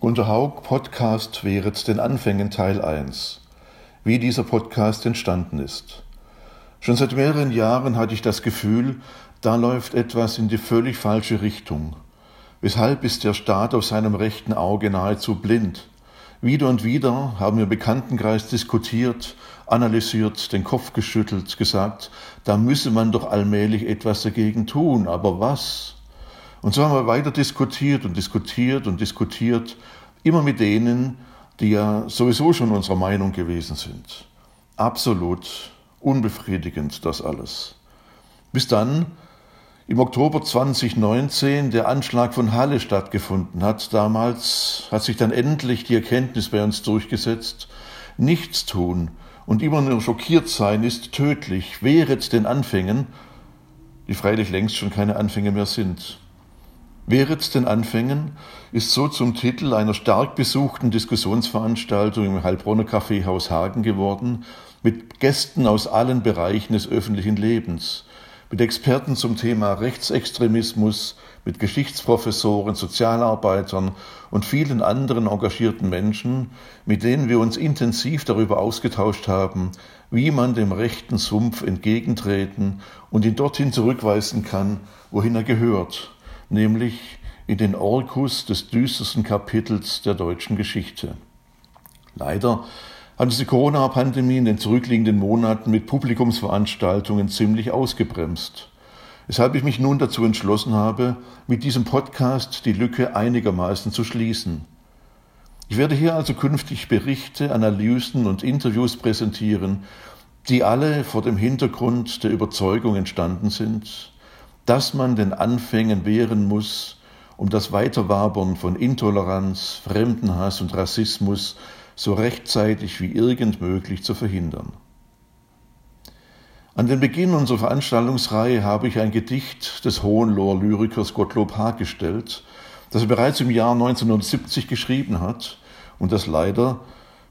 Gunter Haug Podcast Wehret den Anfängen Teil 1. Wie dieser Podcast entstanden ist. Schon seit mehreren Jahren hatte ich das Gefühl, da läuft etwas in die völlig falsche Richtung. Weshalb ist der Staat auf seinem rechten Auge nahezu blind? Wieder und wieder haben wir im Bekanntenkreis diskutiert, analysiert, den Kopf geschüttelt, gesagt, da müsse man doch allmählich etwas dagegen tun, aber was? Und so haben wir weiter diskutiert und diskutiert und diskutiert, immer mit denen, die ja sowieso schon unserer Meinung gewesen sind. Absolut unbefriedigend das alles. Bis dann im Oktober 2019 der Anschlag von Halle stattgefunden hat. Damals hat sich dann endlich die Erkenntnis bei uns durchgesetzt, nichts tun und immer nur schockiert sein ist tödlich, wehret den Anfängen, die freilich längst schon keine Anfänge mehr sind. Wehret den Anfängen ist so zum Titel einer stark besuchten Diskussionsveranstaltung im Heilbronner Kaffeehaus Hagen geworden, mit Gästen aus allen Bereichen des öffentlichen Lebens, mit Experten zum Thema Rechtsextremismus, mit Geschichtsprofessoren, Sozialarbeitern und vielen anderen engagierten Menschen, mit denen wir uns intensiv darüber ausgetauscht haben, wie man dem rechten Sumpf entgegentreten und ihn dorthin zurückweisen kann, wohin er gehört, nämlich in den Orkus des düstersten Kapitels der deutschen Geschichte. Leider hat die Corona-Pandemie in den zurückliegenden Monaten mit Publikumsveranstaltungen ziemlich ausgebremst. Weshalb ich mich nun dazu entschlossen habe, mit diesem Podcast die Lücke einigermaßen zu schließen. Ich werde hier also künftig Berichte, Analysen und Interviews präsentieren, die alle vor dem Hintergrund der Überzeugung entstanden sind, dass man den Anfängen wehren muss, um das Weiterwabern von Intoleranz, Fremdenhass und Rassismus so rechtzeitig wie irgend möglich zu verhindern. An den Beginn unserer Veranstaltungsreihe habe ich ein Gedicht des Hohenloher-Lyrikers Gottlob Haag gestellt, das er bereits im Jahr 1970 geschrieben hat und das leider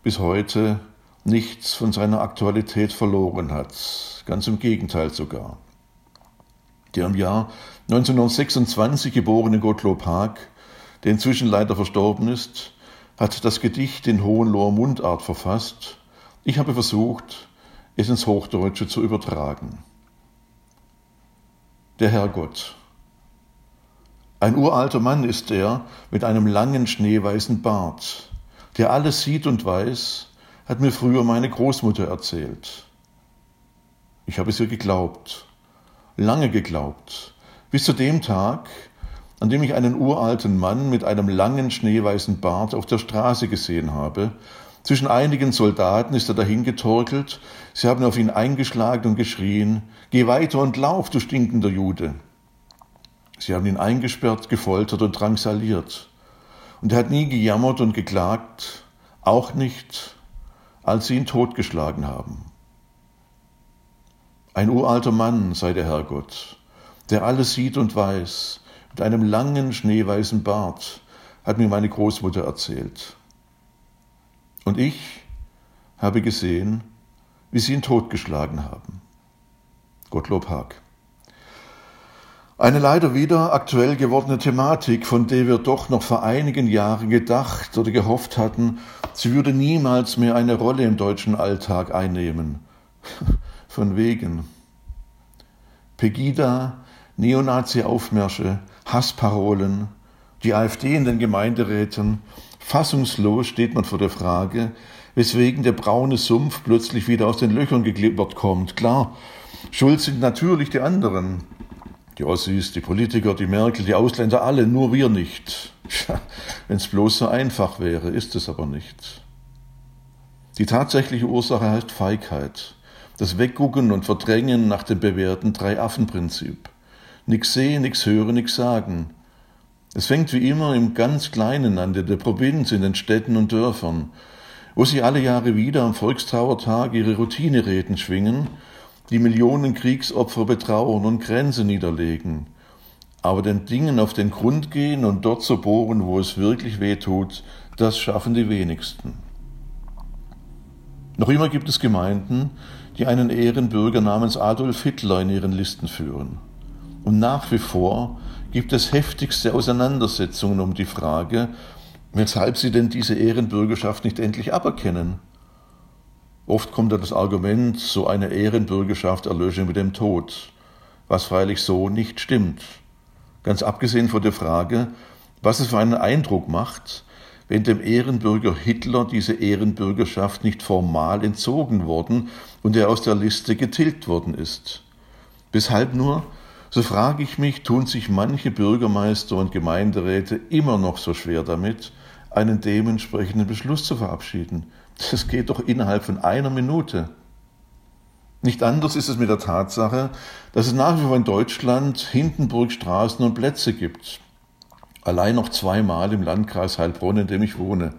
bis heute nichts von seiner Aktualität verloren hat, ganz im Gegenteil sogar. Der im Jahr 1926 geborene Gottlob Haag, der inzwischen leider verstorben ist, hat das Gedicht in Hohenloher Mundart verfasst. Ich habe versucht, es ins Hochdeutsche zu übertragen. Der Herrgott. Ein uralter Mann ist er mit einem langen schneeweißen Bart, der alles sieht und weiß, hat mir früher meine Großmutter erzählt. Ich habe es ihr geglaubt lange geglaubt, bis zu dem Tag, an dem ich einen uralten Mann mit einem langen schneeweißen Bart auf der Straße gesehen habe. Zwischen einigen Soldaten ist er dahingetorkelt, sie haben auf ihn eingeschlagen und geschrien, Geh weiter und lauf, du stinkender Jude. Sie haben ihn eingesperrt, gefoltert und drangsaliert. Und er hat nie gejammert und geklagt, auch nicht, als sie ihn totgeschlagen haben. Ein uralter Mann sei der Herrgott, der alles sieht und weiß, mit einem langen schneeweißen Bart, hat mir meine Großmutter erzählt. Und ich habe gesehen, wie sie ihn totgeschlagen haben. Gottlob Haag. Eine leider wieder aktuell gewordene Thematik, von der wir doch noch vor einigen Jahren gedacht oder gehofft hatten, sie würde niemals mehr eine Rolle im deutschen Alltag einnehmen. Von wegen. Pegida, Neonazi-Aufmärsche, Hassparolen, die AfD in den Gemeinderäten. Fassungslos steht man vor der Frage, weswegen der braune Sumpf plötzlich wieder aus den Löchern geklippert kommt. Klar, schuld sind natürlich die anderen. Die Ossis, die Politiker, die Merkel, die Ausländer, alle, nur wir nicht. Wenn es bloß so einfach wäre, ist es aber nicht. Die tatsächliche Ursache heißt Feigheit das Weggucken und Verdrängen nach dem bewährten Drei-Affen-Prinzip. Nix sehen, nix hören, nix sagen. Es fängt wie immer im ganz Kleinen an, in der Provinz, in den Städten und Dörfern, wo sie alle Jahre wieder am Volkstrauertag ihre Routinereden schwingen, die Millionen Kriegsopfer betrauern und Grenzen niederlegen, aber den Dingen auf den Grund gehen und dort so bohren, wo es wirklich weh tut, das schaffen die wenigsten. Noch immer gibt es Gemeinden, die einen Ehrenbürger namens Adolf Hitler in ihren Listen führen. Und nach wie vor gibt es heftigste Auseinandersetzungen um die Frage, weshalb sie denn diese Ehrenbürgerschaft nicht endlich aberkennen. Oft kommt da das Argument, so eine Ehrenbürgerschaft erlösche mit dem Tod, was freilich so nicht stimmt. Ganz abgesehen von der Frage, was es für einen Eindruck macht, wenn dem Ehrenbürger Hitler diese Ehrenbürgerschaft nicht formal entzogen worden und er aus der Liste getilgt worden ist. Weshalb nur, so frage ich mich, tun sich manche Bürgermeister und Gemeinderäte immer noch so schwer damit, einen dementsprechenden Beschluss zu verabschieden. Das geht doch innerhalb von einer Minute. Nicht anders ist es mit der Tatsache, dass es nach wie vor in Deutschland Hindenburgstraßen und Plätze gibt. Allein noch zweimal im Landkreis Heilbronn, in dem ich wohne.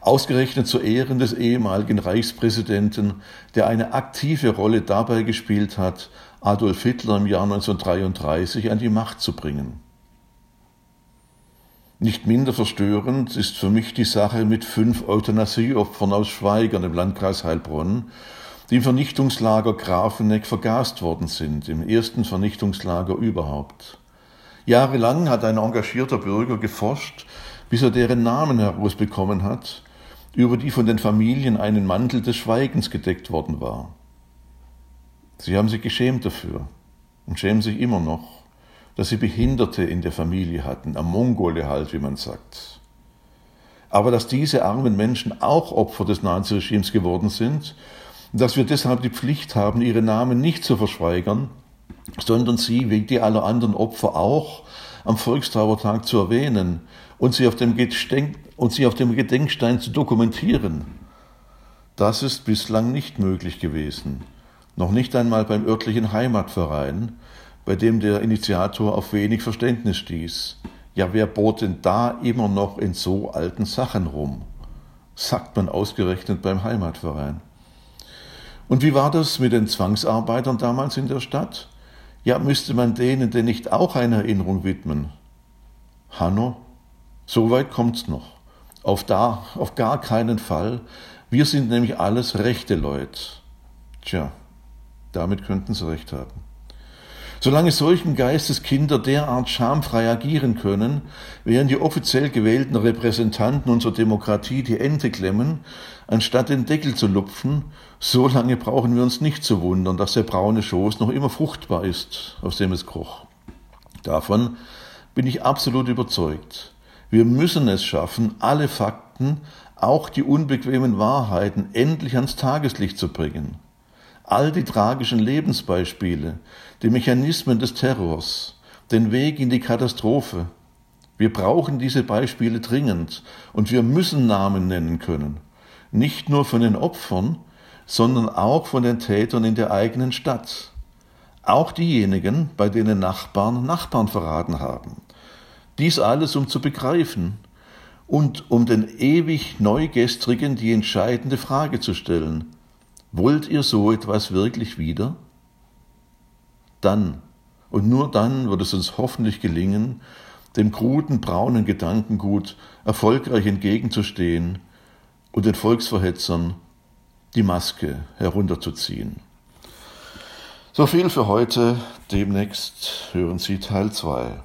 Ausgerechnet zu Ehren des ehemaligen Reichspräsidenten, der eine aktive Rolle dabei gespielt hat, Adolf Hitler im Jahr 1933 an die Macht zu bringen. Nicht minder verstörend ist für mich die Sache mit fünf Euthanasieopfern aus Schweigern im Landkreis Heilbronn, die im Vernichtungslager Grafeneck vergast worden sind, im ersten Vernichtungslager überhaupt. Jahrelang hat ein engagierter Bürger geforscht, bis er deren Namen herausbekommen hat, über die von den Familien einen Mantel des Schweigens gedeckt worden war. Sie haben sich geschämt dafür und schämen sich immer noch dass sie Behinderte in der Familie hatten, am Mongole halt, wie man sagt. Aber dass diese armen Menschen auch Opfer des Naziregimes geworden sind, dass wir deshalb die Pflicht haben, ihre Namen nicht zu verschweigern, sondern sie, wie die aller anderen Opfer auch, am Volkstrauertag zu erwähnen und sie auf dem, Gedenk und sie auf dem Gedenkstein zu dokumentieren. Das ist bislang nicht möglich gewesen. Noch nicht einmal beim örtlichen Heimatverein, bei dem der Initiator auf wenig Verständnis stieß. Ja, wer bohrt denn da immer noch in so alten Sachen rum? Sagt man ausgerechnet beim Heimatverein. Und wie war das mit den Zwangsarbeitern damals in der Stadt? Ja, müsste man denen denn nicht auch eine Erinnerung widmen? Hanno, so weit kommt's noch. Auf, da, auf gar keinen Fall. Wir sind nämlich alles rechte Leute. Tja, damit könnten sie recht haben. Solange solchen Geistes Kinder derart schamfrei agieren können, während die offiziell gewählten Repräsentanten unserer Demokratie die Ente klemmen, anstatt den Deckel zu lupfen, so lange brauchen wir uns nicht zu wundern, dass der braune Schoß noch immer fruchtbar ist, aus dem es kroch. Davon bin ich absolut überzeugt. Wir müssen es schaffen, alle Fakten, auch die unbequemen Wahrheiten endlich ans Tageslicht zu bringen all die tragischen Lebensbeispiele, die Mechanismen des Terrors, den Weg in die Katastrophe. Wir brauchen diese Beispiele dringend und wir müssen Namen nennen können, nicht nur von den Opfern, sondern auch von den Tätern in der eigenen Stadt. Auch diejenigen, bei denen Nachbarn Nachbarn verraten haben. Dies alles, um zu begreifen und um den ewig Neugestrigen die entscheidende Frage zu stellen. Wollt ihr so etwas wirklich wieder? Dann und nur dann wird es uns hoffentlich gelingen, dem kruden braunen Gedankengut erfolgreich entgegenzustehen und den Volksverhetzern die Maske herunterzuziehen. So viel für heute. Demnächst hören Sie Teil 2.